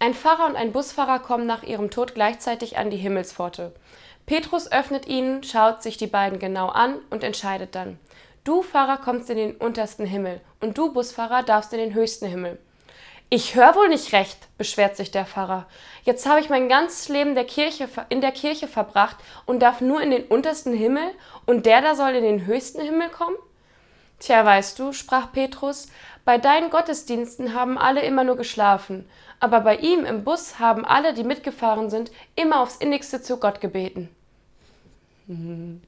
Ein Pfarrer und ein Busfahrer kommen nach ihrem Tod gleichzeitig an die Himmelspforte. Petrus öffnet ihnen, schaut sich die beiden genau an und entscheidet dann. Du Pfarrer kommst in den untersten Himmel und du Busfahrer darfst in den höchsten Himmel. Ich höre wohl nicht recht, beschwert sich der Pfarrer. Jetzt habe ich mein ganzes Leben der Kirche, in der Kirche verbracht und darf nur in den untersten Himmel und der da soll in den höchsten Himmel kommen? Tja, weißt du, sprach Petrus, bei deinen Gottesdiensten haben alle immer nur geschlafen, aber bei ihm im Bus haben alle, die mitgefahren sind, immer aufs innigste zu Gott gebeten. Mhm.